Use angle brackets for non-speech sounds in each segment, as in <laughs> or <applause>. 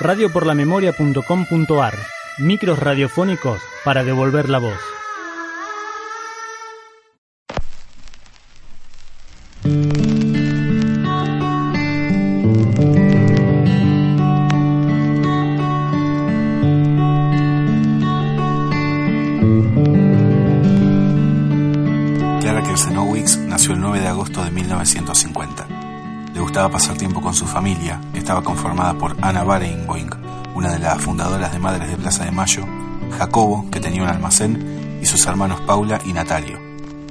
radioporlamemoria.com.ar Micros radiofónicos para devolver la voz. Clara Kersenowicz nació el 9 de agosto de 1950. Le gustaba pasar tiempo con su familia, estaba conformada por Ana Barenboim, una de las fundadoras de Madres de Plaza de Mayo, Jacobo, que tenía un almacén, y sus hermanos Paula y Natalio.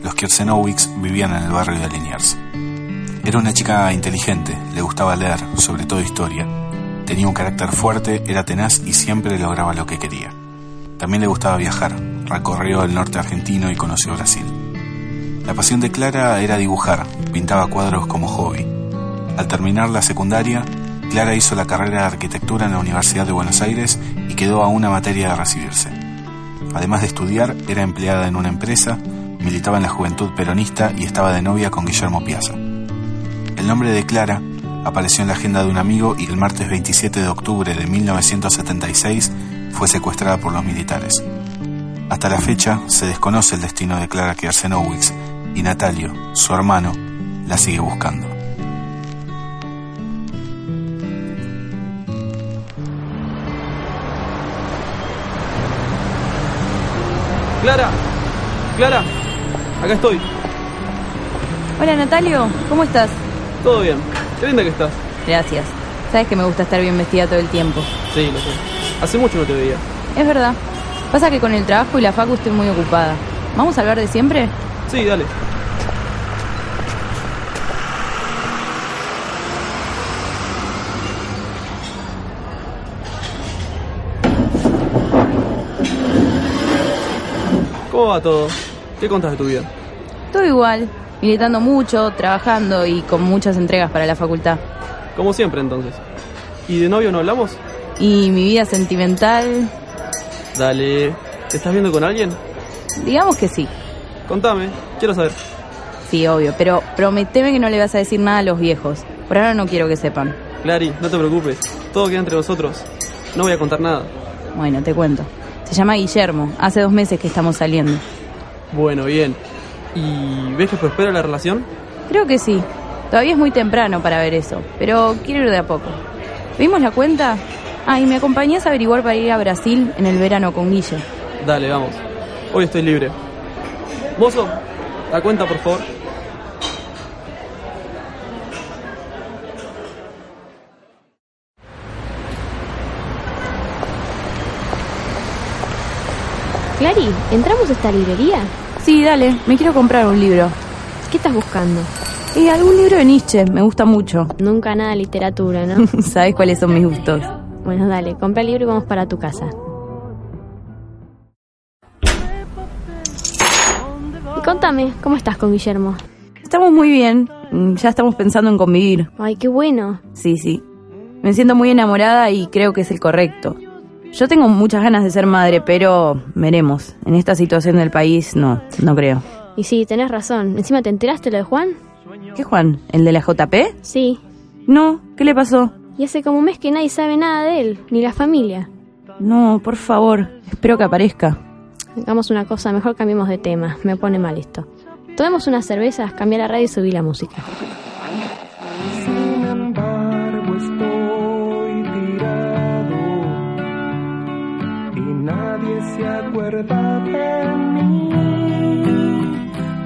Los Kersenowicz vivían en el barrio de Liniers. Era una chica inteligente, le gustaba leer, sobre todo historia. Tenía un carácter fuerte, era tenaz y siempre lograba lo que quería. También le gustaba viajar, recorrió el norte argentino y conoció Brasil. La pasión de Clara era dibujar, pintaba cuadros como hobby. Al terminar la secundaria, Clara hizo la carrera de arquitectura en la Universidad de Buenos Aires y quedó a una materia de recibirse. Además de estudiar, era empleada en una empresa, militaba en la juventud peronista y estaba de novia con Guillermo Piazza. El nombre de Clara apareció en la agenda de un amigo y el martes 27 de octubre de 1976 fue secuestrada por los militares. Hasta la fecha se desconoce el destino de Clara Kersenowicz y Natalio, su hermano, la sigue buscando. Clara, Clara, acá estoy. Hola Natalio, ¿cómo estás? Todo bien. Qué linda que estás. Gracias. Sabes que me gusta estar bien vestida todo el tiempo. Sí, lo sé. Hace mucho no te veía. Es verdad. Pasa que con el trabajo y la facu estoy muy ocupada. ¿Vamos a hablar de siempre? Sí, dale. ¿Cómo va todo? ¿Qué contas de tu vida? Todo igual. Militando mucho, trabajando y con muchas entregas para la facultad. Como siempre entonces. ¿Y de novio no hablamos? Y mi vida sentimental, Dale. ¿Te estás viendo con alguien? digamos que sí. Contame, quiero saber. Sí, obvio, pero prometeme que no le vas a decir nada a los viejos. Por ahora no quiero que sepan. Clary, no te preocupes. Todo queda entre nosotros. No voy a contar nada. Bueno, te cuento. Se llama Guillermo. Hace dos meses que estamos saliendo. Bueno, bien. ¿Y ves que prospera la relación? Creo que sí. Todavía es muy temprano para ver eso, pero quiero ir de a poco. ¿Vimos la cuenta? Ah, y me acompañás a averiguar para ir a Brasil en el verano con Guille. Dale, vamos. Hoy estoy libre. Mozo, la cuenta, por favor. Clary, ¿entramos a esta librería? Sí, dale, me quiero comprar un libro. ¿Qué estás buscando? Y algún libro de Nietzsche, me gusta mucho. Nunca nada de literatura, ¿no? <laughs> Sabes cuáles son mis gustos. bueno, dale, compra el libro y vamos para tu casa. Y contame, ¿cómo estás con Guillermo? Estamos muy bien, mm, ya estamos pensando en convivir. Ay, qué bueno. Sí, sí. Me siento muy enamorada y creo que es el correcto. Yo tengo muchas ganas de ser madre, pero veremos. En esta situación del país, no, no creo. Y sí, tenés razón. Encima, ¿te enteraste lo de Juan? ¿Qué Juan? ¿El de la JP? Sí. No, ¿qué le pasó? Y hace como un mes que nadie sabe nada de él, ni la familia. No, por favor, espero que aparezca. Hagamos una cosa, mejor cambiemos de tema. Me pone mal esto. Tomemos unas cervezas, cambié la radio y subí la música. Nadie se acuerda de mí.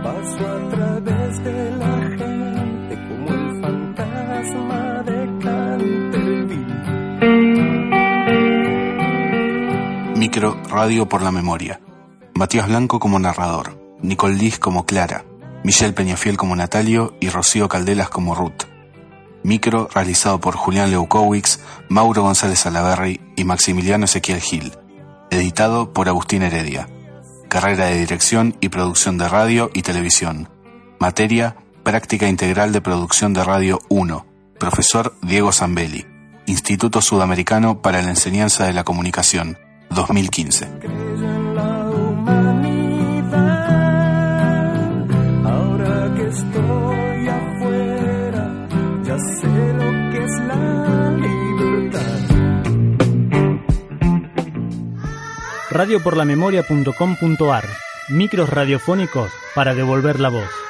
Paso a través de la gente como el fantasma de Canterville. Micro Radio por la Memoria. Matías Blanco como narrador, Nicole Liz como Clara, Michelle Peñafiel como Natalio y Rocío Caldelas como Ruth. Micro realizado por Julián Leukowicz, Mauro González Alaverri y Maximiliano Ezequiel Gil. Editado por Agustín Heredia. Carrera de Dirección y Producción de Radio y Televisión. Materia, Práctica Integral de Producción de Radio 1. Profesor Diego Zambelli. Instituto Sudamericano para la Enseñanza de la Comunicación. 2015. radioporlamemoria.com.ar, micros radiofónicos para devolver la voz.